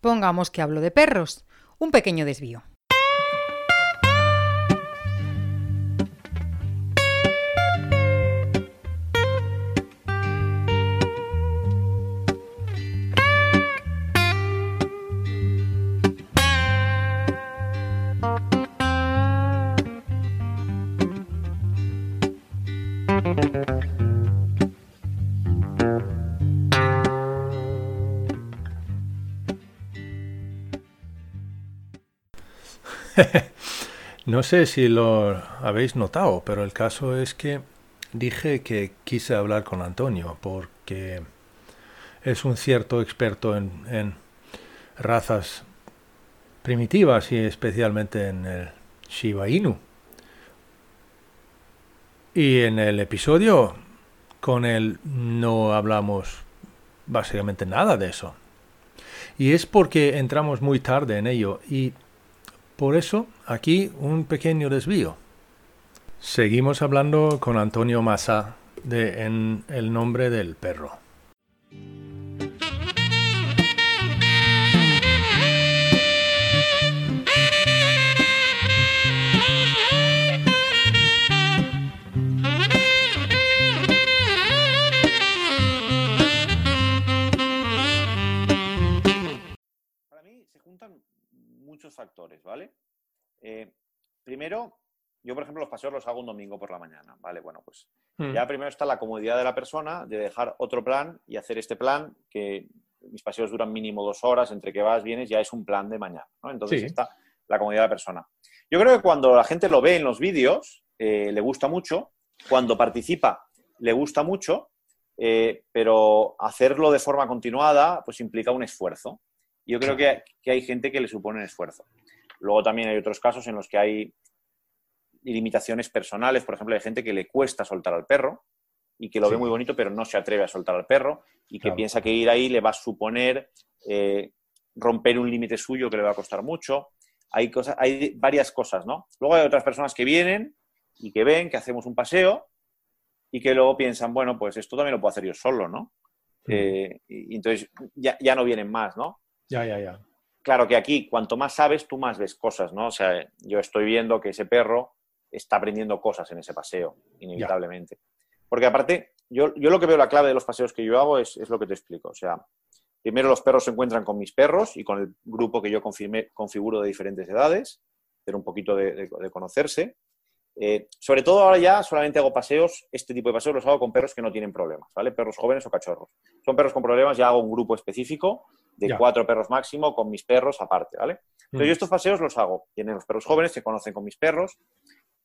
Pongamos que hablo de perros. Un pequeño desvío. no sé si lo habéis notado, pero el caso es que dije que quise hablar con Antonio porque es un cierto experto en, razas primitivas y especialmente en el Shiba Inu. Y en el episodio con él no hablamos básicamente nada de eso. Y es porque entramos muy tarde en ello y por eso, aquí un pequeño desvío. Seguimos hablando con Antonio Massa de En el nombre del perro. ¿Vale? Eh, primero, yo, por ejemplo, los paseos los hago un domingo por la mañana, ¿vale? Bueno, pues hmm. ya primero está la comodidad de la persona de dejar otro plan y hacer este plan que mis paseos duran mínimo dos horas, entre que vas, vienes, ya es un plan de mañana, ¿no? Entonces está la comodidad de la persona. Yo creo que cuando la gente lo ve en los vídeos, eh, le gusta mucho, cuando participa, le gusta mucho, eh, pero hacerlo de forma continuada, pues implica un esfuerzo. Yo creo que, hay gente que le supone un esfuerzo. Luego también hay otros casos en los que hay limitaciones personales, por ejemplo, hay gente que le cuesta soltar al perro y que lo ve muy bonito, pero no se atreve a soltar al perro y que piensa que ir ahí le va a suponer eh, romper un límite suyo que le va a costar mucho. Hay, cosas, hay varias cosas, ¿no? Luego hay otras personas que vienen y que ven que hacemos un paseo y que luego piensan, bueno, pues esto también lo puedo hacer yo solo, ¿no? Eh, y entonces ya, ya, no vienen más, ¿no? Ya, ya, ya. Claro que aquí, cuanto más sabes, tú más ves cosas, ¿no? O sea, yo estoy viendo que ese perro está aprendiendo cosas en ese paseo, inevitablemente. Porque aparte, yo, yo, lo que veo la clave de los paseos que yo hago es, es, lo que te explico. O sea, primero los perros se encuentran con mis perros y con el grupo que yo configuro de diferentes edades, tener un poquito de, conocerse. Eh, sobre todo ahora ya solamente hago paseos, este tipo de paseos los hago con perros que no tienen problemas, ¿vale? Perros jóvenes o cachorros. Son perros con problemas, ya hago un grupo específico de cuatro perros máximo con mis perros aparte, ¿vale? Entonces yo estos paseos los hago. Tienen los perros jóvenes, se conocen con mis perros.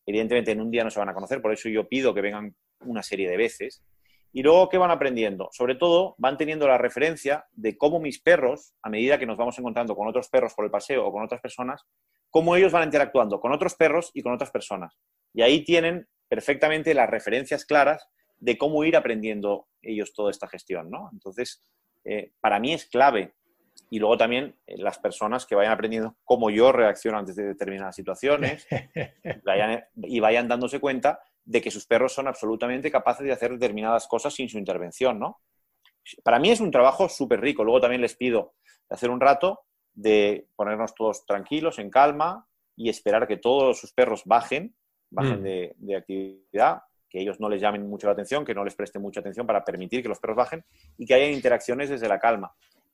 Evidentemente en un día no se van a conocer, por eso yo pido que vengan una serie de veces. Y luego, ¿qué van aprendiendo? Sobre todo, van teniendo la referencia de cómo mis perros, a medida que nos vamos encontrando con otros perros por el paseo o con otras personas, cómo ellos van interactuando con otros perros y con otras personas. Y ahí tienen perfectamente las referencias claras de cómo ir aprendiendo ellos toda esta gestión, ¿no? Entonces, eh, para mí es clave y luego también eh, las personas que vayan aprendiendo cómo yo reacciono ante determinadas situaciones y vayan dándose cuenta de que sus perros son absolutamente capaces de hacer determinadas cosas sin su intervención, ¿no? Para mí es un trabajo súper rico. Luego también les pido de hacer un rato de ponernos todos tranquilos, en calma y esperar que todos sus perros bajen, bajen mm. de, de actividad, que ellos no les llamen mucho la atención, que no les presten mucha atención para permitir que los perros bajen y que haya interacciones desde la calma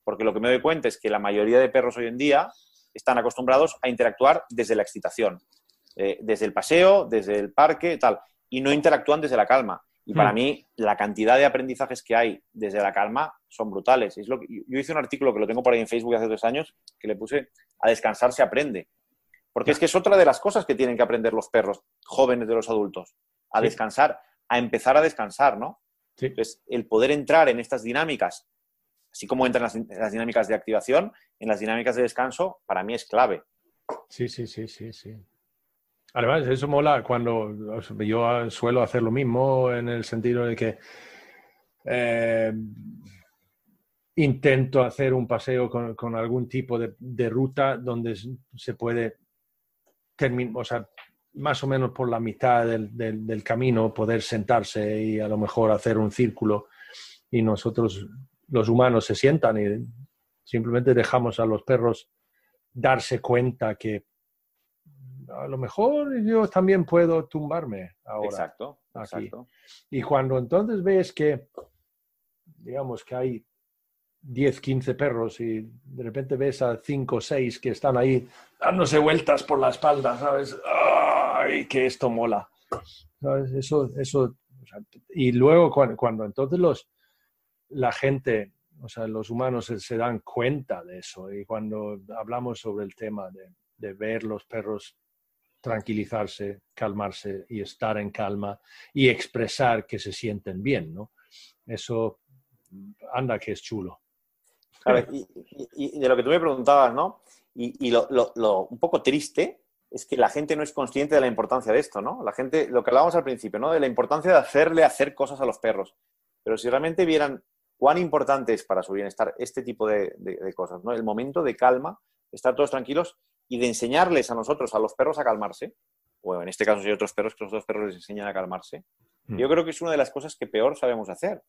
porque lo que me doy cuenta es que la mayoría de perros hoy en día están acostumbrados a interactuar desde la excitación, eh, desde el paseo, desde el parque, tal, y no interactúan desde la calma. Y para hmm. mí, la cantidad de aprendizajes que hay desde la calma son brutales. Es lo yo hice un artículo que lo tengo por ahí en Facebook hace dos años, que le puse a descansar se aprende. Porque es que es otra de las cosas que tienen que aprender los perros jóvenes de los adultos, a descansar, a empezar a descansar, ¿no? Entonces, el poder entrar en estas dinámicas así como entran las, dinámicas de activación, en las dinámicas de descanso, para mí es clave. Sí, sí, sí, sí, sí. Además, eso mola cuando yo suelo hacer lo mismo en el sentido de que eh, intento hacer un paseo con, algún tipo de, ruta donde se puede terminar, o sea, más o menos por la mitad del, camino poder sentarse y a lo mejor hacer un círculo y nosotros los humanos se sientan y Simplemente dejamos a los perros darse cuenta que a lo mejor yo también puedo tumbarme ahora. Exacto, exacto. Y cuando entonces ves que, digamos que hay 10, 15 perros y de repente ves a 5 o 6 que están ahí dándose vueltas por la espalda, ¿sabes? ¡Ay, que esto mola! ¿Sabes? Eso, eso, y luego cuando, cuando, entonces los, la gente, o sea, los humanos se, dan cuenta de eso y cuando hablamos sobre el tema de, de ver los perros tranquilizarse, calmarse y estar en calma y expresar que se sienten bien, ¿no? Eso anda que es chulo. y, de lo que tú me preguntabas, ¿no? Y, lo, un poco triste es que la gente no es consciente de la importancia de esto, ¿no? La gente, lo que hablábamos al principio, ¿no? De la importancia de hacerle hacer cosas a los perros. Pero si realmente vieran cuán importante es para su bienestar este tipo de, de cosas, ¿no? El momento de calma, estar todos tranquilos y de enseñarles a nosotros, a los perros, a calmarse, o en este caso si hay otros perros que los dos perros les enseñan a calmarse, mm. yo creo que es una de las cosas que peor sabemos hacer.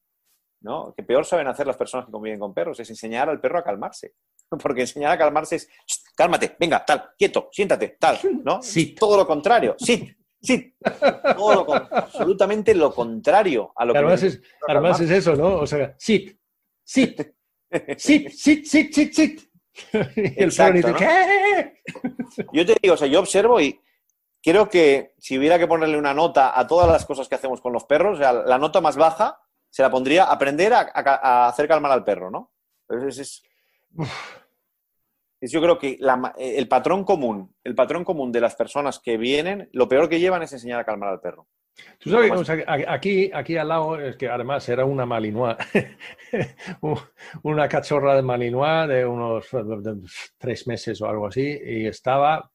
¿no? Que peor saben hacer las personas que conviven con perros, es enseñar al perro a calmarse. Porque enseñar a calmarse es, cálmate, venga, tal, quieto, siéntate, tal, ¿no? Sí. Todo lo contrario, sí, sí. Todo lo, absolutamente lo contrario a lo además que... Es, además es eso, ¿no? O sea, sit, sit, sit, sit, sit, sit, sit. y el perro dice, ¿qué? Yo te digo, o sea, yo observo y creo que si hubiera que ponerle una nota a todas las cosas que hacemos con los perros, o sea, la nota más baja se la pondría aprender a, hacer calmar al perro, ¿no? Entonces es, yo creo que el patrón común, el patrón común de las personas que vienen, lo peor que llevan es enseñar a calmar al perro. Tú sabes, o sea, aquí, aquí al lado, es que además era una malinois, una cachorra de malinois de unos tres meses o algo así, y estaba...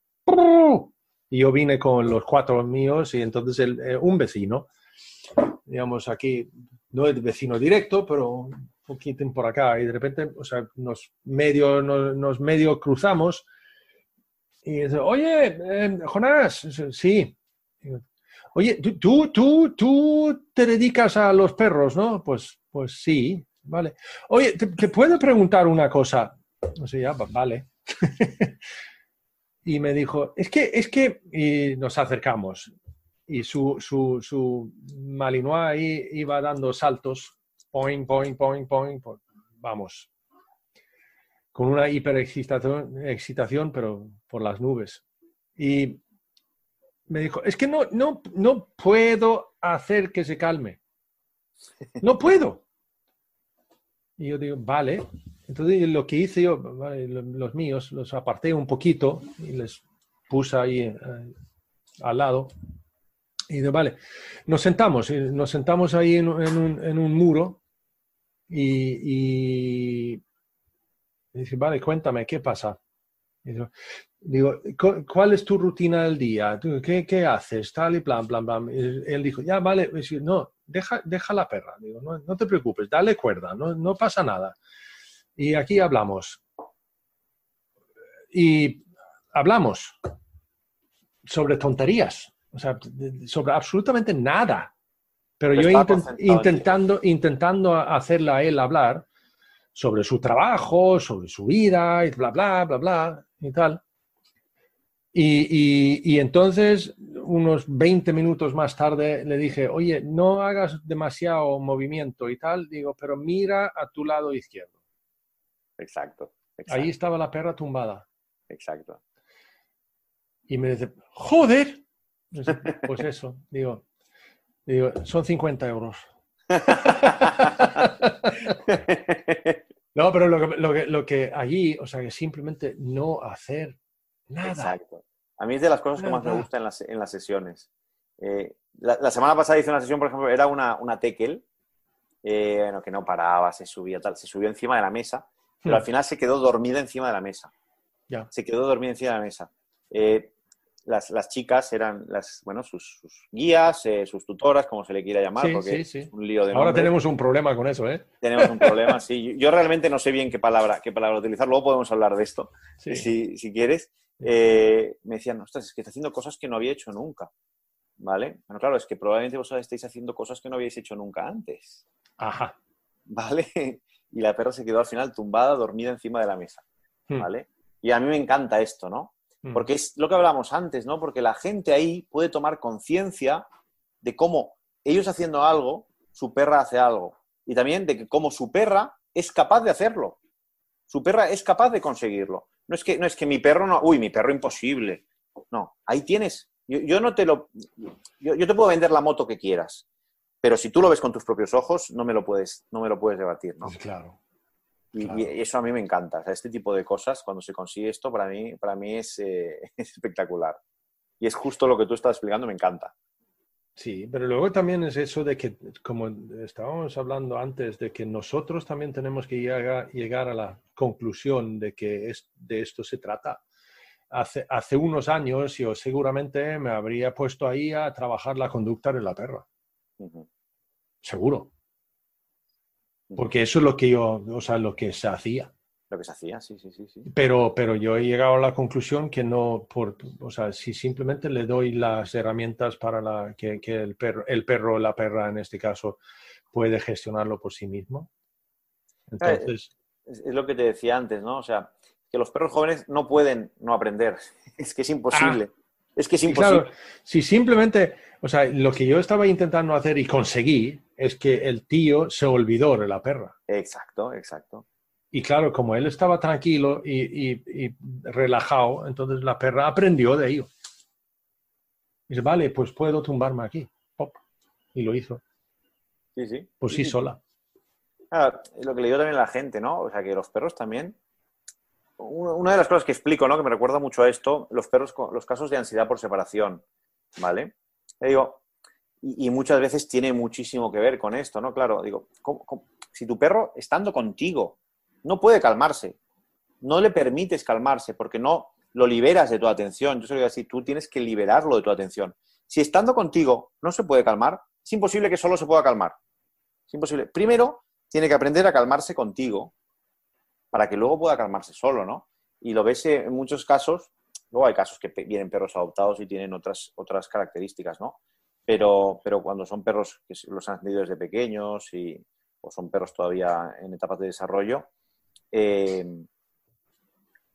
Y yo vine con los cuatro míos y entonces el, eh, un vecino, digamos aquí, no es vecino directo, pero un poquito por acá, y de repente, o sea, nos medio, nos, medio cruzamos y dice, oye, eh, Jonás, sí. Oye, tú, tú, tú te dedicas a los perros, ¿no? Pues, pues sí, vale. Oye, ¿te, puedo preguntar una cosa? O sea, ya, vale. y me dijo, es que, es que, y nos acercamos. Y su, su, su Malinois iba dando saltos, point, point, point, point, vamos, con una hiperexcitación, excitación, pero por las nubes. Y me dijo, es que no, no, no puedo hacer que se calme. No puedo. Y yo digo, vale. Entonces lo que hice yo, los míos, los aparté un poquito y les puse ahí eh, al lado. Y digo, vale, nos sentamos, nos sentamos ahí en, un, en un, muro y, y, dice, vale, cuéntame, ¿qué pasa? Digo, ¿cuál es tu rutina del día? ¿Qué, qué haces? Tal y plan, plan, plan. él dijo, ya, vale, no, deja, deja la perra. Digo, no, no te preocupes, dale cuerda, no, no pasa nada. Y aquí hablamos. Y hablamos sobre tonterías, o sea, sobre absolutamente nada. Pero yo intentando, intentando hacerla a él hablar sobre su trabajo, sobre su vida, y bla, bla, bla, bla, y tal. Y, entonces, unos 20 minutos más tarde, le dije, oye, no hagas demasiado movimiento y tal. Digo, pero mira a tu lado izquierdo. Exacto. Ahí estaba la perra tumbada. Exacto. Y me dice, joder. Pues eso, digo, digo son 50 euros. no, pero lo que, lo, que, lo que allí, o sea, que simplemente no hacer Nada. Exacto. A mí es de las cosas que más me gustan en las, en las sesiones. Eh, la, semana pasada hice una sesión, por ejemplo, era una, una tekel, eh, bueno, que no paraba, se subía, tal, se subió encima de la mesa, pero al hmm. final se quedó dormida encima de la mesa. Ya. Se quedó dormida encima de la mesa. Eh, las, las, chicas eran las, bueno, sus, guías, sus tutoras, como se le quiera llamar, porque es un lío de Ahora tenemos un problema con eso, ¿eh? Tenemos un problema, sí. Yo realmente no sé bien qué palabra, qué palabra utilizar, luego podemos hablar de esto, si, si quieres. Eh, me decían, ostras, es que está haciendo cosas que no había hecho nunca. ¿Vale? Bueno, claro, es que probablemente vosotros estéis haciendo cosas que no habéis hecho nunca antes. Ajá. ¿Vale? y la perra se quedó al final tumbada, dormida encima de la mesa, Hmm. ¿vale? Y a mí me encanta esto, ¿no? Hmm. Porque es lo que hablábamos antes, ¿no? Porque la gente ahí puede tomar conciencia de cómo ellos haciendo algo, su perra hace algo. Y también de que cómo su perra es capaz de hacerlo. Su perra es capaz de conseguirlo. No es que, no es que mi perro no, uy, mi perro imposible. No, ahí tienes. Yo, yo no te lo. Yo, yo te puedo vender la moto que quieras. Pero si tú lo ves con tus propios ojos, no me lo puedes, no me lo puedes debatir, ¿no? Claro. Y, Claro. y eso a mí me encanta. O sea, este tipo de cosas, cuando se consigue esto, para mí, para mí es, eh, es espectacular. Y es justo lo que tú estás explicando, me encanta. Sí, pero luego también es eso de que, como estábamos hablando antes, de que nosotros también tenemos que llegar, llegar a la conclusión de que es, de esto se trata. Hace, hace unos años yo seguramente me habría puesto ahí a trabajar la conducta de la perra, seguro, porque eso es lo que yo, o sea, lo que se hacía. Lo que se hacía, sí, sí, sí. sí. Pero, pero yo he llegado a la conclusión que no, por, o sea, si simplemente le doy las herramientas para la, que, que el, perro, el perro o la perra en este caso puede gestionarlo por sí mismo. Entonces, Es, es lo que te decía antes, ¿no? O sea, que los perros jóvenes no pueden no aprender. Es que es imposible. Es que es imposible. claro, si simplemente, o sea, lo que yo estaba intentando hacer y conseguí es que el tío se olvidó de la perra. Exacto, exacto. Y claro, como él estaba tranquilo y, y- y relajado, entonces la perra aprendió de ello. Dice, vale, pues puedo tumbarme aquí. Pop. Y lo hizo, Sí, sí. por sí sola. Lo que le digo también a la gente, ¿no? O sea, que los perros también. Una de las cosas que explico, ¿no? Que me recuerda mucho a esto, los perros, con los casos de ansiedad por separación, ¿vale? Le digo, y, muchas veces tiene muchísimo que ver con esto, ¿no? Claro, digo, si tu perro estando contigo no puede calmarse, no le permites calmarse porque no lo liberas de tu atención, yo se lo digo así, tú tienes que liberarlo de tu atención. Si estando contigo no se puede calmar, es imposible que solo se pueda calmar. Es imposible. Primero, tiene que aprender a calmarse contigo para que luego pueda calmarse solo, ¿no? Y lo ves en muchos casos, luego hay casos que vienen perros adoptados y tienen otras, otras características, ¿no? Pero, pero cuando son perros que los han tenido desde pequeños y, o son perros todavía en etapas de desarrollo, eh,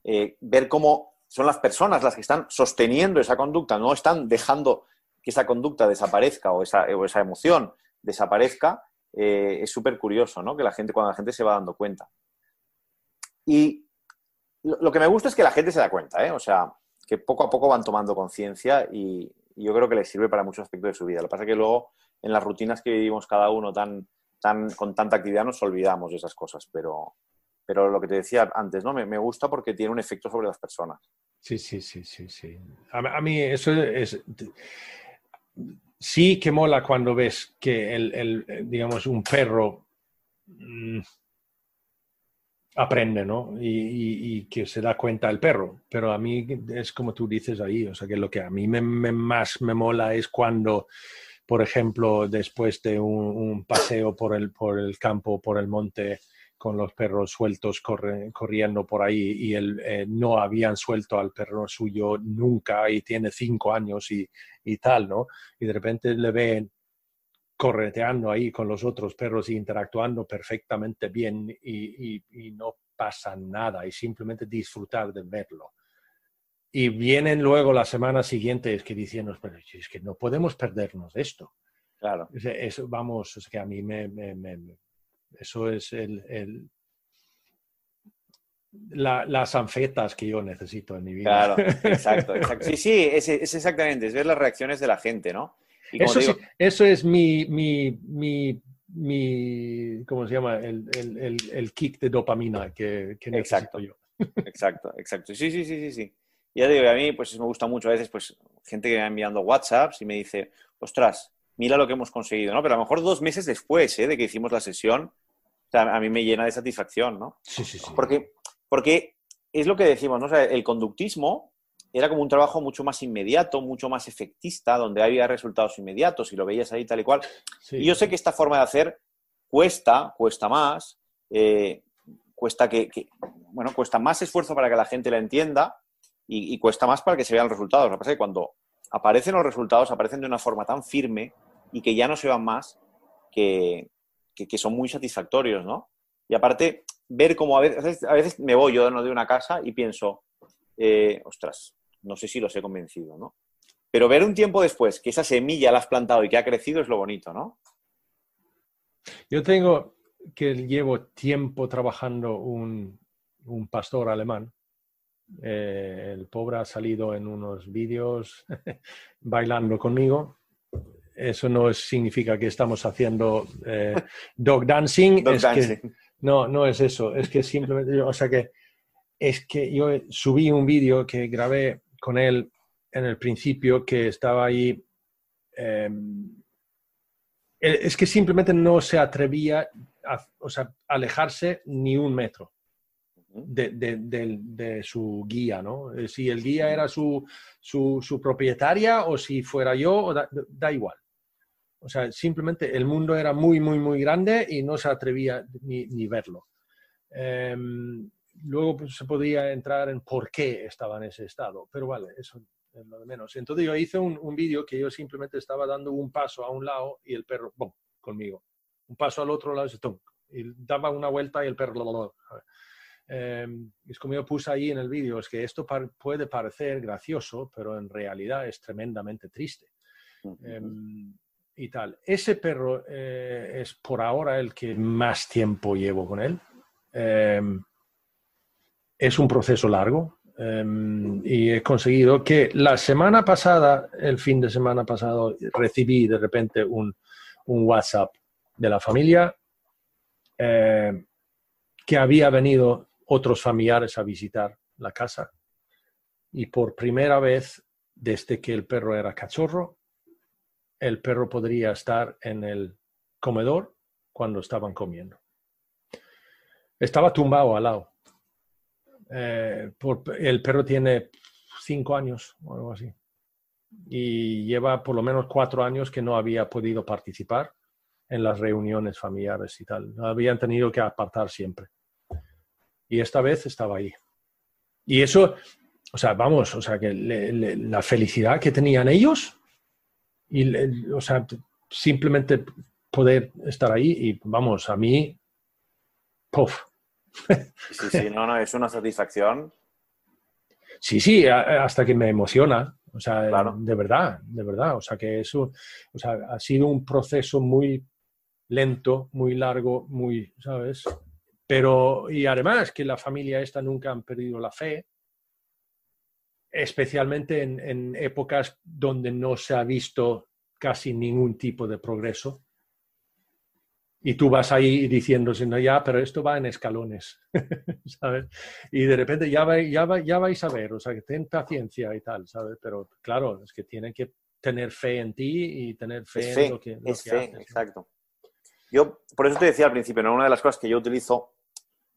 eh, ver cómo son las personas las que están sosteniendo esa conducta, no están dejando que esa conducta desaparezca o esa, o esa emoción desaparezca, eh, es súper curioso, ¿no? Que la gente, cuando la gente se va dando cuenta. Y lo, lo que me gusta es que la gente se da cuenta, ¿eh? O sea, que poco a poco van tomando conciencia y, y yo creo que les sirve para muchos aspectos de su vida. Lo que pasa es que luego, en las rutinas que vivimos cada uno tan, tan, con tanta actividad, nos olvidamos de esas cosas, pero, pero lo que te decía antes, ¿no? Me, me gusta porque tiene un efecto sobre las personas. Sí, sí, sí, sí, sí. A, a mí eso es... Sí que mola cuando ves que el, el, digamos, un perro mm, aprende, ¿no? Y, que se da cuenta el perro. Pero a mí es como tú dices ahí, o sea, que lo que a mí me, más me mola es cuando, por ejemplo, después de un, paseo por el, por el campo, por el monte, con los perros sueltos corriendo por ahí y él, eh, no habían suelto al perro suyo nunca y tiene cinco años y, y tal, ¿no? Y de repente le ven correteando ahí con los otros perros y interactuando perfectamente bien y, y- y no pasa nada y simplemente disfrutar de verlo. Y vienen luego la semana siguiente es que diciendo, pero es que no podemos perdernos de esto. Claro. Eso, vamos, es que a mí me, me- me- me- eso es el, el- la- las anfetas que yo necesito en mi vida. Claro, exacto, exacto. Sí, sí, es, es exactamente, es ver las reacciones de la gente, ¿no? Eso, sí, es mi, mi, mi, mi- ¿cómo se llama? El, el- el- el kick de dopamina que, que necesito Exacto. yo. exacto, exacto. Sí, sí, sí, sí, sí. Ya te digo, a mí pues me gusta mucho a veces pues gente que me va enviando WhatsApps y me dice, ostras, mira lo que hemos conseguido, ¿no? Pero a lo mejor dos meses después ¿eh? de que hicimos la sesión, o sea, a mí me llena de satisfacción, ¿no? Sí, sí, sí. Porque, porque es lo que decimos, ¿no? O sea, el conductismo era como un trabajo mucho más inmediato, mucho más efectista, donde había resultados inmediatos y lo veías ahí tal y cual. Sí. Y yo sé que esta forma de hacer cuesta, cuesta más, eh, cuesta que, que- bueno, cuesta más esfuerzo para que la gente la entienda y, y cuesta más para que se vean los resultados. Lo que pasa es que cuando aparecen los resultados, aparecen de una forma tan firme y que ya no se van más, que, que- que son muy satisfactorios, ¿no? Y aparte, ver cómo a veces, a veces me voy yo de una casa y pienso, eh, ostras, no sé si los he convencido, ¿no? Pero ver un tiempo después que esa semilla la has plantado y que ha crecido es lo bonito, ¿no? Yo tengo que llevo tiempo trabajando un, pastor alemán. Eh, el pobre ha salido en unos vídeos bailando conmigo. Eso no significa que estamos haciendo eh, dog dancing. no, no es eso. Es que simplemente, o sea que es que yo subí un vídeo que grabé con él en el principio que estaba ahí. Em, es que simplemente no se atrevía a, o sea, alejarse ni un metro de, su guía, ¿no? Eh, si el guía era su, su, propietaria o si fuera yo, da, igual. O sea, simplemente el mundo era muy, muy, muy grande y no se atrevía ni, ni verlo. Em, luego pues, se podía entrar en por qué estaba en ese estado, pero vale, eso es lo de menos. Entonces yo hice un, un vídeo que yo simplemente estaba dando un paso a un lado y el perro, ¡bum!, conmigo. Un paso al otro lado y, y daba una vuelta y el perro... Eh, es como yo puse ahí en el vídeo, es que esto puede parecer gracioso, pero en realidad es tremendamente triste. Em, y tal. Ese perro eh, es por ahora el que más tiempo llevo con él. Es un proceso largo em, y he conseguido que la semana pasada, el fin de semana pasado, recibí de repente un, WhatsApp de la familia em, que había venido otros familiares a visitar la casa y por primera vez desde que el perro era cachorro, el perro podría estar en el comedor cuando estaban comiendo. Estaba tumbado al lado eh, el perro tiene cinco años o algo así. Y lleva por lo menos cuatro años que no había podido participar en las reuniones familiares y tal. Habían tenido que apartar siempre. Y esta vez estaba ahí. Y eso, o sea, vamos, o sea, que la felicidad que tenían ellos, y, o sea, simplemente poder estar ahí y vamos, a mí, puff, Sí, sí, no, no, es una satisfacción. Sí, sí, hasta que me emociona. O sea, de verdad, de verdad. O sea, que eso o sea, ha sido un proceso muy lento, muy largo, muy, ¿sabes? Pero, y además que la familia esta nunca han perdido la fe, especialmente en, en épocas donde no se ha visto casi ningún tipo de progreso. Y tú vas ahí diciendo, no, ya, pero esto va en escalones, ¿sabes? Y de repente ya, va, ya, va, ya vais a ver, o sea, que ten paciencia y tal, ¿sabes? Pero claro, es que tienen que tener fe en ti y tener fe, en lo que, es fe, Exacto. Yo, por eso te decía al principio, una de las cosas que yo utilizo,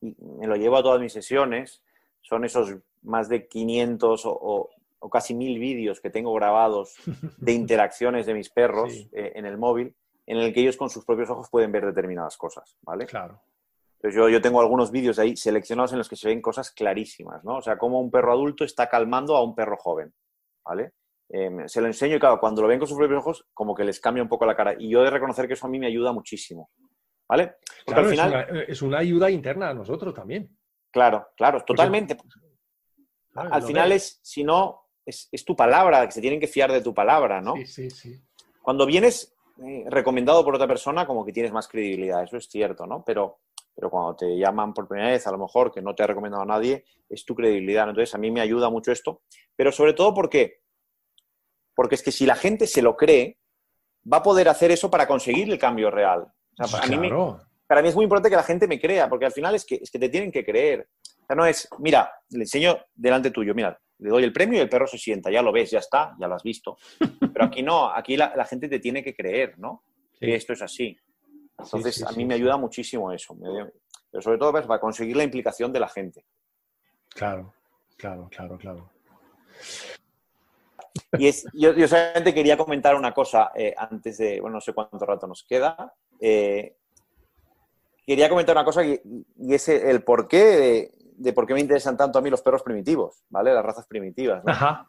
y me lo llevo a todas mis sesiones, son esos más de 500 o, o, casi mil vídeos que tengo grabados de interacciones de mis perros eh, en el móvil en el que ellos con sus propios ojos pueden ver determinadas cosas, ¿vale? Claro. Entonces yo, yo tengo algunos vídeos ahí seleccionados en los que se ven cosas clarísimas, ¿no? O sea, cómo un perro adulto está calmando a un perro joven, ¿vale? Em, se lo enseño y claro, cuando lo ven con sus propios ojos, como que les cambia un poco la cara. Y yo he de reconocer que eso a mí me ayuda muchísimo, ¿vale? Porque al final... Es una, ayuda interna a nosotros también. Claro, claro, totalmente. al final es, si no, es, es, tu palabra, que se tienen que fiar de tu palabra, ¿no? Sí, sí, sí. Cuando vienes eh, recomendado por otra persona, como que tienes más credibilidad, eso es cierto, ¿no? Pero, pero cuando te llaman por primera vez, a lo mejor que no te ha recomendado a nadie, es tu credibilidad. Entonces, a mí me ayuda mucho esto, pero sobre todo porque, porque es que si la gente se lo cree, va a poder hacer eso para conseguir el cambio real. para, mí para, mí es muy importante que la gente me crea, porque al final es que, es que te tienen que creer. O sea, no es, mira, le enseño delante tuyo, mira, le doy el premio y el perro se sienta, ya lo ves, ya está, ya lo has visto. Pero aquí no, aquí la, gente te tiene que creer, ¿no? Que esto es así. Entonces, a mí me ayuda muchísimo eso. Pero sobre todo para conseguir la implicación de la gente. Claro, claro, claro, claro. Y es, yo, yo, solamente quería comentar una cosa eh, antes de, bueno, no sé cuánto rato nos queda. Eh, quería comentar una cosa y, y es el porqué de, de por qué me interesan tanto a mí los perros primitivos, ¿vale? Las razas primitivas. Ajá.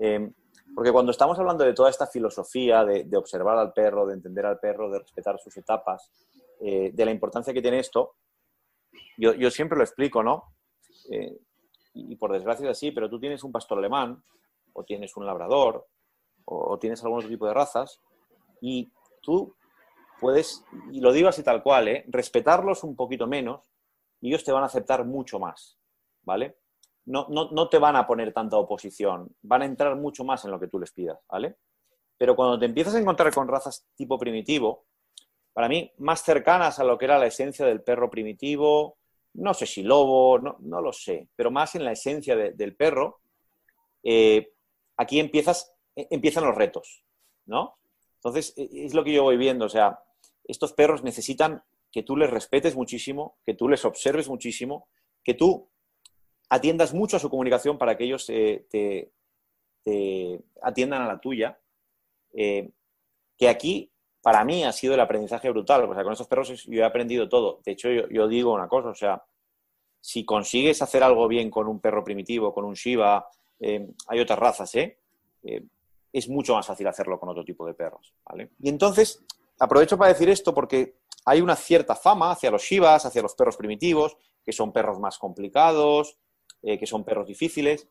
Em, porque cuando estamos hablando de toda esta filosofía de, observar al perro, de entender al perro, de respetar sus etapas, eh, de la importancia que tiene esto, yo, yo siempre lo explico, ¿no? Eh, y, por desgracia es así, pero tú tienes un pastor alemán, o tienes un labrador, o, o tienes algún otro tipo de razas, y tú puedes, y lo digo así tal cual, ¿eh? respetarlos un poquito menos y ellos te van a aceptar mucho más, ¿vale? No, no, te van a poner tanta oposición, van a entrar mucho más en lo que tú les pidas, ¿vale? Pero cuando te empiezas a encontrar con razas tipo primitivo, para mí, más cercanas a lo que era la esencia del perro primitivo, no sé si lobo, no, no lo sé, pero más en la esencia del perro, eh, aquí empiezas, e, empiezan los retos, ¿no? Entonces, e, es lo que yo voy viendo, o sea, estos perros necesitan que tú les respetes muchísimo, que tú les observes muchísimo, que tú atiendas mucho a su comunicación para que ellos eh, te, atiendan a la tuya. Eh, que aquí, para mí, ha sido el aprendizaje brutal. O sea, con estos perros yo he aprendido todo. De hecho, yo, digo una cosa, o sea, si consigues hacer algo bien con un perro primitivo, con un Shiba, eh, hay otras razas, ¿eh? es mucho más fácil hacerlo con otro tipo de perros. Y entonces, aprovecho para decir esto porque hay una cierta fama hacia los shivas, hacia los perros primitivos, que son perros más complicados, eh, que son perros difíciles.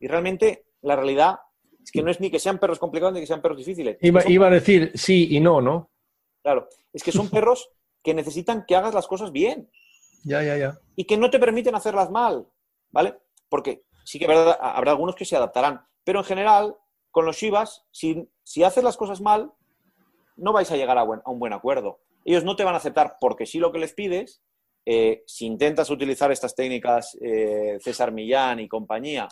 Y realmente la realidad es que no es ni que sean perros complicados ni que sean perros difíciles. Iba, a decir sí y no, ¿no? Claro, es que son perros que necesitan que hagas las cosas bien. Ya, ya, ya. Y que no te permiten hacerlas mal, ¿vale? Porque sí que habrá algunos que se adaptarán, pero en general, con los shivas, si, si haces las cosas mal, no vais a llegar a, un buen acuerdo. Ellos no te van a aceptar porque sí lo que les pides. Eh, si intentas utilizar estas técnicas eh, César Millán y compañía,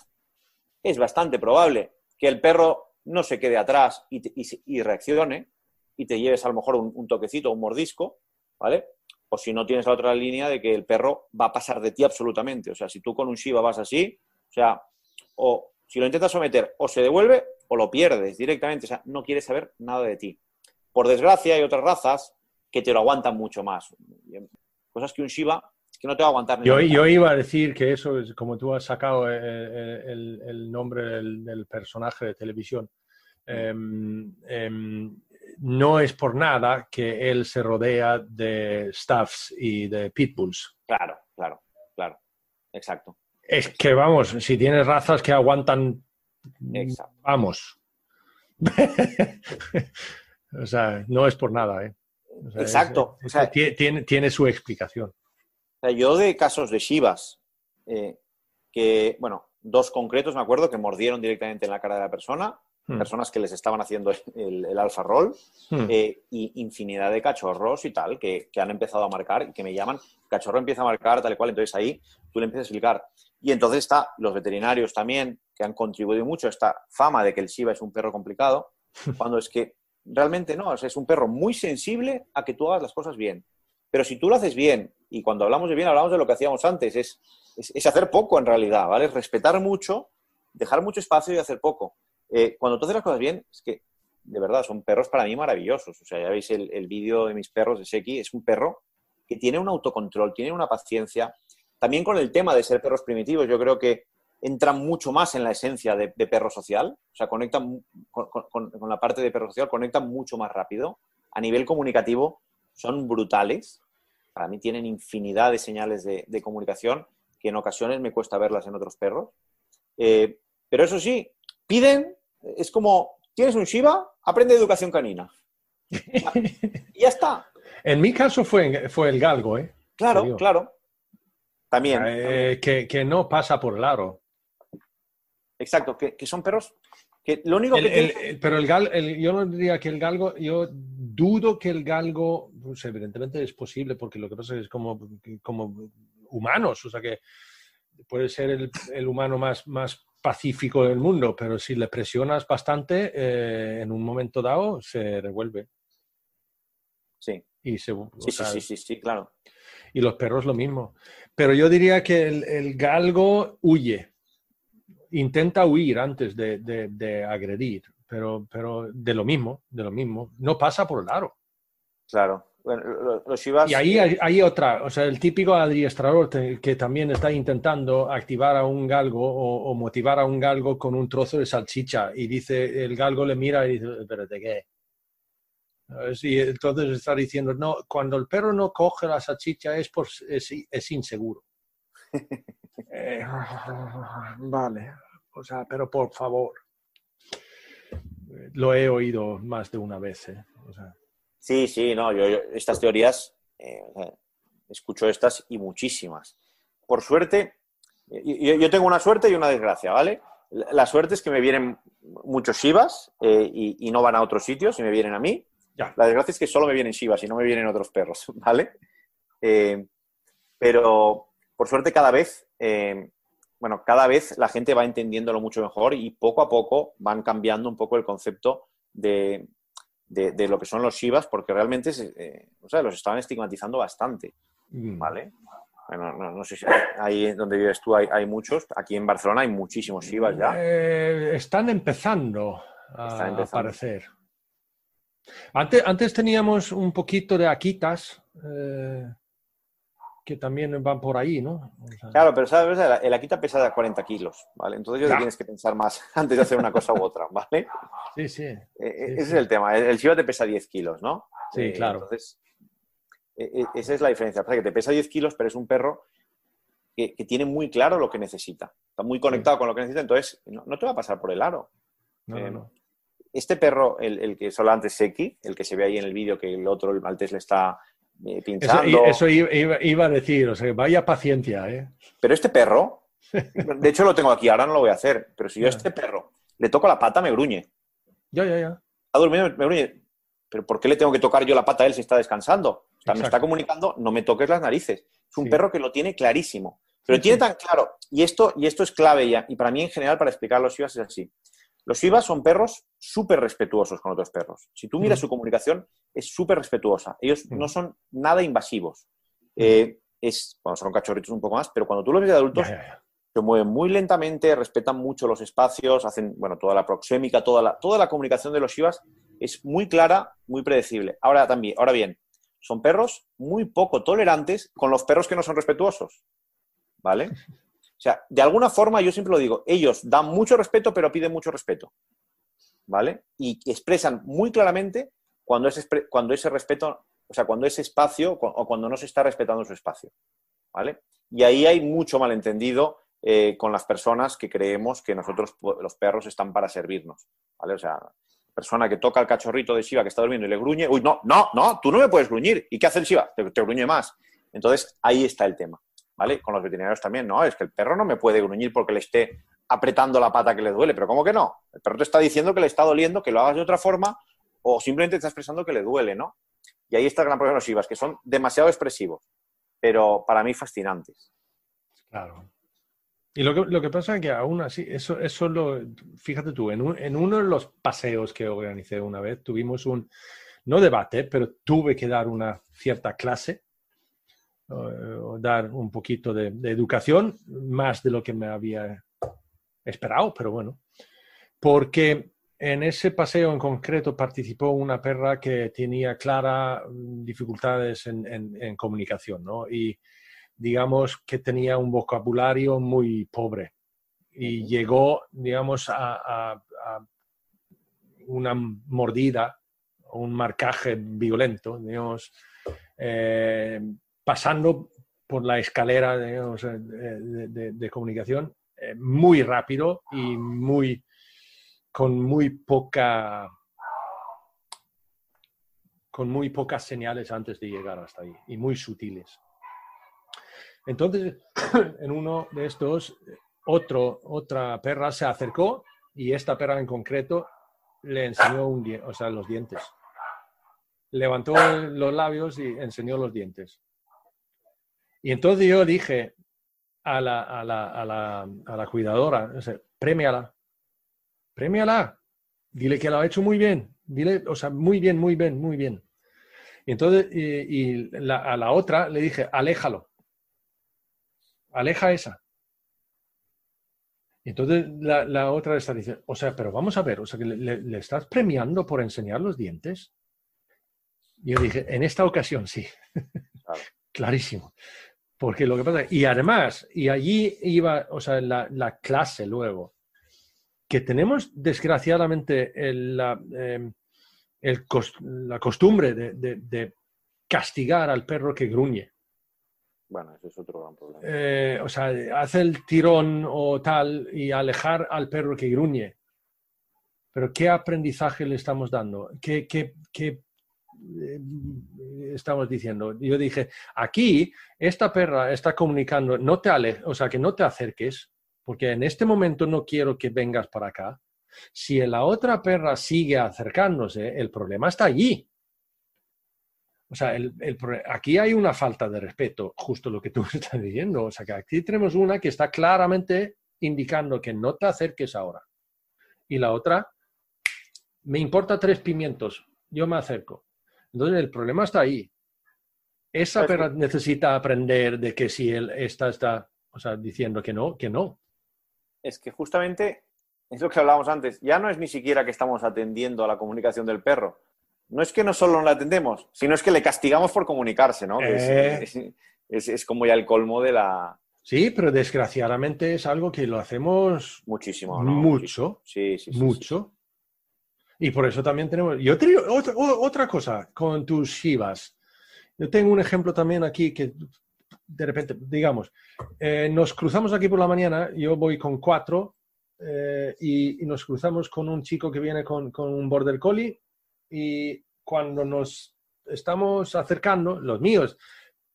es bastante probable que el perro no se quede atrás y, reaccione y te lleves a lo mejor un, toquecito, un mordisco, ¿vale? O si no tienes la otra línea de que el perro va a pasar de ti absolutamente. O sea, si tú con un Shiva vas así, o sea, o si lo intentas someter, o se devuelve o lo pierdes directamente. O sea, no quiere saber nada de ti. Por desgracia, hay otras razas que te lo aguantan mucho más. Cosas que un Shiba que no te va a aguantar. Yo, yo iba a decir que eso es como tú has sacado eh, eh, el, nombre del, personaje de televisión. Em, em, no es por nada que él se rodea de staffs y de pitbulls. Claro, claro, claro. Exacto. Es que vamos, si tienes razas que aguantan, Exacto. vamos. O sea, no es por nada, ¿eh? Exacto. tiene, tiene, su explicación. yo de casos de Shivas, eh, que, bueno, dos concretos me acuerdo que mordieron directamente en la cara de la persona, hmm. personas que les estaban haciendo el, alfa roll, hmm. eh, y infinidad de cachorros y tal, que, que, han empezado a marcar y que me llaman, cachorro empieza a marcar tal y cual, entonces ahí tú le empiezas a explicar. Y entonces está los veterinarios también, que han contribuido mucho a esta fama de que el Shiva es un perro complicado, cuando es que realmente no, es un perro muy sensible a que tú hagas las cosas bien. Pero si tú lo haces bien, y cuando hablamos de bien hablamos de lo que hacíamos antes, es, es, hacer poco en realidad, ¿vale? Respetar mucho, dejar mucho espacio y hacer poco. Eh, cuando tú haces las cosas bien, es que, de verdad, son perros para mí maravillosos. O sea, ya veis el, el vídeo de mis perros de Seki, es un perro que tiene un autocontrol, tiene una paciencia. También con el tema de ser perros primitivos, yo creo que entran mucho más en la esencia de, perro social, o sea, conectan con, la parte de perro social, conectan mucho más rápido. A nivel comunicativo son brutales. Para mí tienen infinidad de señales de, comunicación que en ocasiones me cuesta verlas en otros perros. Eh, pero eso sí, piden, es como, tienes un Shiva, aprende educación canina. y ya está. En mi caso fue, fue el galgo, ¿eh? Claro, claro. También, eh, Que, que, no pasa por el aro. Exacto, que, son perros que lo único que... pero el, gal, yo no diría que el galgo, yo dudo que el galgo, pues evidentemente es posible porque lo que pasa es como, como humanos, o sea que puede ser el, humano más, más pacífico del mundo, pero si le presionas bastante, eh, en un momento dado se revuelve. Sí. Y se, sí, sí, sí, sí, claro. Y los perros lo mismo. Pero yo diría que el, el galgo huye intenta huir antes de, agredir, pero, pero de lo mismo, de lo mismo. No pasa por el aro. Claro. Y ahí hay, otra, o sea, el típico adiestrador que también está intentando activar a un galgo o, motivar a un galgo con un trozo de salchicha y dice, el galgo le mira y dice, espérate, ¿qué? Sí, entonces está diciendo, no, cuando el perro no coge la salchicha es, por, es, inseguro. Eh, vale, o sea, pero por favor. Lo he oído más de una vez. ¿eh? Sí, sí, no, yo, estas teorías, eh, escucho estas y muchísimas. Por suerte, yo, tengo una suerte y una desgracia, ¿vale? La, suerte es que me vienen muchos Shivas y, y, no van a otros sitios y me vienen a mí. La desgracia es que solo me vienen Shivas y no me vienen otros perros, ¿vale? Eh, pero por suerte cada vez, eh, bueno, cada vez la gente va entendiéndolo mucho mejor y poco a poco van cambiando un poco el concepto de, lo que son los Shivas porque realmente eh, los estaban estigmatizando bastante, mm. ¿vale? Bueno, no, sé si ahí donde vives tú hay, muchos. Aquí en Barcelona hay muchísimos Shivas ya. están empezando a aparecer. Antes, antes teníamos un poquito de Akitas, eh, que también van por ahí, ¿no? claro, pero sabes, el Akita pesa 40 kilos, ¿vale? Entonces yo tienes que pensar más antes de hacer una cosa u otra, ¿vale? Sí, sí. Eh, eh, ese es el tema. El, Shiba te pesa 10 kilos, ¿no? Sí, claro. Entonces, esa es la diferencia. que te pesa 10 kilos, pero es un perro que, tiene muy claro lo que necesita. Está muy conectado con lo que necesita, entonces no, no, te va a pasar por el aro. No, no este perro, el, que solo antes Seki, el que se ve ahí en el vídeo que el otro, el maltés, le está eh, pinchando. Eso, iba, a decir, o sea, vaya paciencia, ¿eh? Pero este perro, de hecho lo tengo aquí, ahora no lo voy a hacer, pero si yo a este perro le toco la pata, me gruñe. Ya, ya, ya. Está durmiendo, me gruñe. Pero ¿por qué le tengo que tocar yo la pata a él si está descansando? O sea, me está comunicando, no me toques las narices. Es un perro que lo tiene clarísimo. Pero tiene tan claro, y esto, y esto es clave ya, y para mí en general para explicar los IVAs es así. Los IVA son perros súper respetuosos con otros perros. Si tú miras su comunicación, es súper respetuosa. Ellos no son nada invasivos. Eh, es, bueno, son cachorritos un poco más, pero cuando tú los ves de adultos, se mueven muy lentamente, respetan mucho los espacios, hacen, bueno, toda la proxémica, toda la, toda la comunicación de los Shivas es muy clara, muy predecible. Ahora también, ahora bien, son perros muy poco tolerantes con los perros que no son respetuosos. ¿Vale? O sea, de alguna forma, yo siempre lo digo, ellos dan mucho respeto, pero piden mucho respeto. ¿Vale? Y expresan muy claramente cuando ese, cuando ese respeto, o sea, cuando ese espacio o cuando no se está respetando su espacio. ¿Vale? Y ahí hay mucho malentendido eh, con las personas que creemos que nosotros, los perros, están para servirnos. ¿Vale? O sea, persona que toca al cachorrito de Shiva que está durmiendo y le gruñe, uy, no, no, no, tú no me puedes gruñir. ¿Y qué hace el Shiva? te gruñe más. Entonces, ahí está el tema. ¿Vale? Con los veterinarios también, no, es que el perro no me puede gruñir porque le esté apretando la pata que le duele, pero ¿cómo que no? El perro te está diciendo que le está doliendo, que lo hagas de otra forma o simplemente te está expresando que le duele, ¿no? Y ahí está el gran problema de los IVAs, que son demasiado expresivos, pero para mí fascinantes. Claro. Y lo que, lo que pasa es que aún así, eso, eso lo, fíjate tú, en, en uno de los paseos que organicé una vez, tuvimos un, no debate, pero tuve que dar una cierta clase dar un poquito de, educación, más de lo que me había esperado, pero bueno, porque en ese paseo en concreto participó una perra que tenía claras dificultades en, comunicación, ¿no? Y digamos que tenía un vocabulario muy pobre. Y llegó, digamos, a, una mordida, un marcaje violento, digamos, eh, pasando por la escalera de, comunicación eh, muy rápido y muy con muy poca con muy pocas señales antes de llegar hasta ahí y muy sutiles. Entonces, en uno de estos, otro, otra perra se acercó y esta perra en concreto le enseñó un, o sea, los dientes. Levantó los labios y enseñó los dientes. Y entonces yo dije a la, a la, a la, a la cuidadora, premiala, premiala, dile que lo ha hecho muy bien, dile, o sea, muy bien, muy bien, muy bien. Y entonces y, a la otra le dije, aléjalo, aleja esa. Y entonces la, la, otra está diciendo, o sea, pero vamos a ver, o sea, que le, estás premiando por enseñar los dientes. Y yo dije, en esta ocasión sí. Clarísimo. Porque lo que pasa, y además, y allí iba, o sea, la, la clase luego, que tenemos desgraciadamente el, em, el la costumbre de, castigar al perro que gruñe. Bueno, ese es otro gran problema. Eh, o sea, hace el tirón o tal y alejar al perro que gruñe. Pero ¿qué aprendizaje le estamos dando? ¿Qué, qué, qué estamos diciendo? Yo dije, aquí esta perra está comunicando, no te ale o sea, que no te acerques, porque en este momento no quiero que vengas para acá. Si la otra perra sigue acercándose, el problema está allí. O sea, aquí hay una falta de respeto, justo lo que tú estás diciendo. O sea, que aquí tenemos una que está claramente indicando que no te acerques ahora. Y la otra, me importa tres pimientos, yo me acerco. Entonces, el problema está ahí. Esa pues perra necesita aprender de que si él está, está o sea, diciendo que no, que no. Es que justamente es lo que hablábamos antes, ya no es ni siquiera que estamos atendiendo a la comunicación del perro. No es que no solo no la atendemos, sino es que le castigamos por comunicarse, ¿no? Es, eh. como ya el colmo de la... Sí, pero desgraciadamente es algo que lo hacemos muchísimo, Mucho. Sí, sí, sí Mucho. Y por eso también tenemos... Yo tengo otra, otra cosa con tus Shivas. Yo tengo un ejemplo también aquí que de repente, digamos, eh, nos cruzamos aquí por la mañana, yo voy con cuatro eh, y, nos cruzamos con un chico que viene con, un border collie y cuando nos estamos acercando, los míos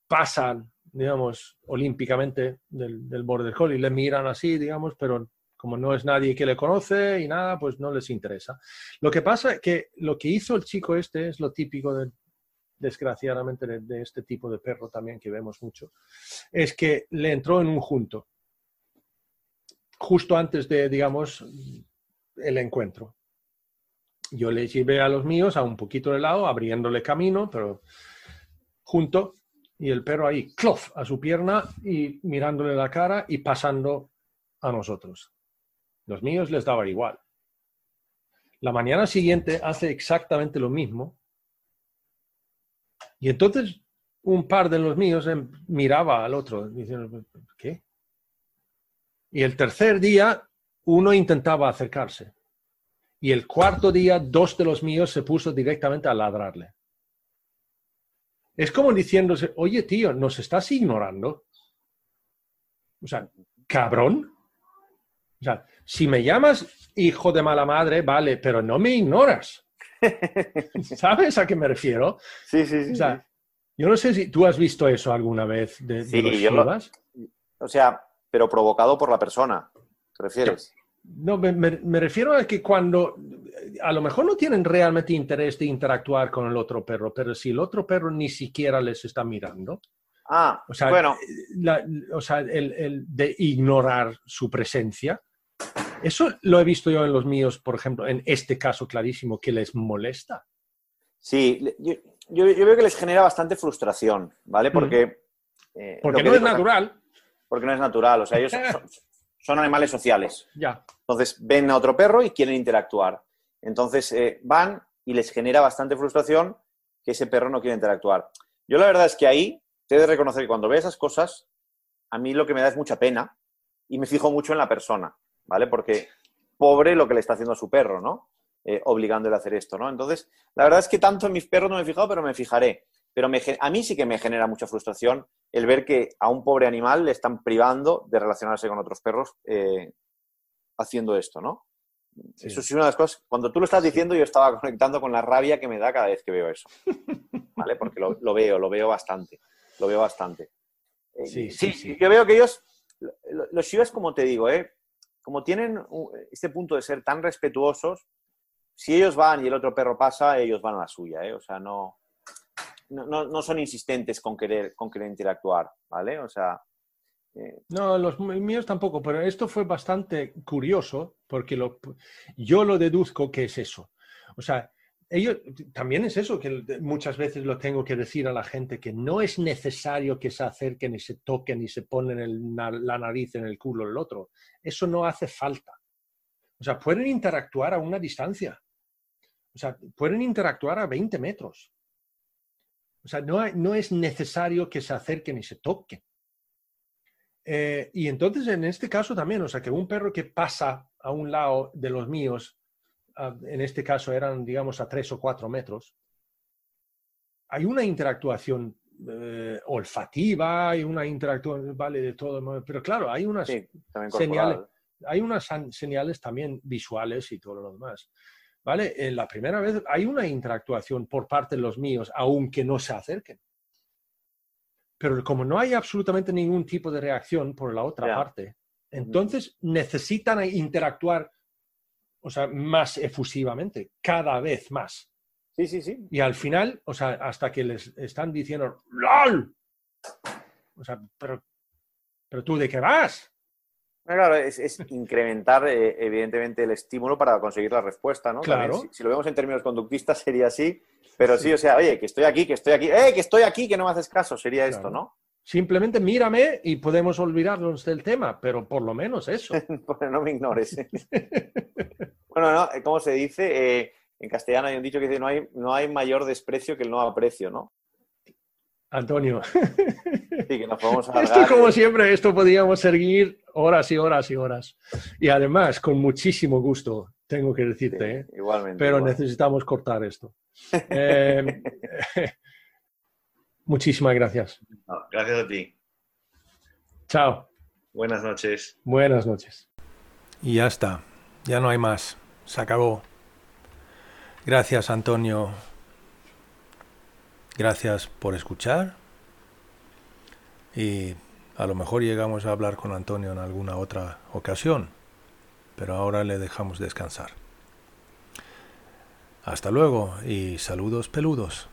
pasan, digamos, olímpicamente del, del border collie, le miran así, digamos, pero como no es nadie que le conoce y nada, pues no les interesa. Lo que pasa es que lo que hizo el chico este es lo típico de, desgraciadamente de, este tipo de perro también que vemos mucho, es que le entró en un junto justo antes de, digamos, el encuentro. Yo le llevé a los míos a un poquito de lado, abriéndole camino, pero junto, y el perro ahí, clof, a su pierna y mirándole la cara y pasando a nosotros. Los míos les daba igual. La mañana siguiente hace exactamente lo mismo. Y entonces un par de los míos em, miraba al otro diciendo, ¿qué? Y el tercer día, uno intentaba acercarse. Y el cuarto día, dos de los míos se puso directamente a ladrarle. Es como diciéndose, oye tío, ¿nos estás ignorando? O sea, cabrón. O sea, si me llamas hijo de mala madre, vale, pero no me ignoras. ¿Sabes a qué me refiero? Sí, sí, sí. O sea, yo no sé si tú has visto eso alguna vez de, sí, los O sea, pero provocado por la persona. ¿Te refieres? No, me, refiero a que cuando a lo mejor no tienen realmente interés de interactuar con el otro perro, pero si el otro perro ni siquiera les está mirando. Ah, o sea, bueno. o sea, el, de ignorar su presencia. Eso lo he visto yo en los míos, por ejemplo, en este caso clarísimo, que les molesta. Sí, yo, veo que les genera bastante frustración, ¿vale? Porque. Eh, Porque no es natural porque no es natural. O sea, ellos son, animales sociales. Ya. Entonces ven a otro perro y quieren interactuar. Entonces eh, van y les genera bastante frustración que ese perro no quiere interactuar. Yo la verdad es que ahí te he de reconocer que cuando veo esas cosas, a mí lo que me da es mucha pena y me fijo mucho en la persona, ¿vale? Porque pobre lo que le está haciendo a su perro, ¿no? Eh, obligándole a hacer esto, ¿no? Entonces, la verdad es que tanto en mis perros no me he fijado, pero me fijaré. Pero a mí sí que me genera mucha frustración el ver que a un pobre animal le están privando de relacionarse con otros perros eh, haciendo esto, ¿no? Eso sí es una de las cosas. Cuando tú lo estás diciendo, yo estaba conectando con la rabia que me da cada vez que veo eso. ¿Vale? Porque lo, veo, lo veo bastante. Lo veo bastante. Eh, sí, sí, sí, Yo veo que ellos, los shivas, como te digo, ¿eh? como tienen este punto de ser tan respetuosos, si ellos van y el otro perro pasa, ellos van a la suya. ¿eh? O sea, no, no, no, son insistentes con querer, con querer interactuar, ¿vale? O sea... Eh, no, los míos tampoco, pero esto fue bastante curioso porque lo, yo lo deduzco que es eso. O sea, ellos, también es eso que muchas veces lo tengo que decir a la gente, que no es necesario que se acerquen y se toquen y se ponen la nariz en el culo del otro. Eso no hace falta. O sea, pueden interactuar a una distancia. O sea, pueden interactuar a 20 metros. O sea, no, no es necesario que se acerquen y se toquen. Eh, y entonces en este caso también, o sea, que un perro que pasa a un lado de los míos en este caso eran, digamos, a tres o cuatro metros, hay una interactuación eh, olfativa, hay una interacción, vale, de todo, pero claro, hay unas señales, hay unas señales también visuales y todo lo demás. ¿Vale? En la primera vez hay una interactuación por parte de los míos, aunque no se acerquen. Pero como no hay absolutamente ningún tipo de reacción por la otra parte, entonces necesitan interactuar, o sea, más efusivamente, cada vez más. Sí, sí, sí. Y al final, o sea, hasta que les están diciendo, ¡LOL! O sea, pero, pero tú de qué vas? Claro, es, incrementar eh, evidentemente el estímulo para conseguir la respuesta, ¿no? Claro. si, lo vemos en términos conductistas sería así, pero sí. o sea, oye, que estoy aquí, que estoy aquí, ¡eh, que estoy aquí, que no me haces caso! Sería esto, ¿no? Simplemente mírame y podemos olvidarnos del tema, pero por lo menos eso. no me ignores. bueno, no, eh, como se dice, eh, en castellano hay un dicho que dice no hay, no hay mayor desprecio que el no aprecio, ¿no? Antonio. Sí, que nos podemos Esto, como siempre, esto podríamos seguir horas y horas y horas. Y además, con muchísimo gusto, tengo que decirte. ¿eh? igualmente. Pero necesitamos cortar esto. Eh, muchísimas gracias. gracias a ti. Chao. Buenas noches. Buenas noches. Y ya está. Ya no hay más. Se acabó. Gracias, Antonio. Gracias por escuchar. Y a lo mejor llegamos a hablar con Antonio en alguna otra ocasión, pero ahora le dejamos descansar. Hasta luego y saludos peludos.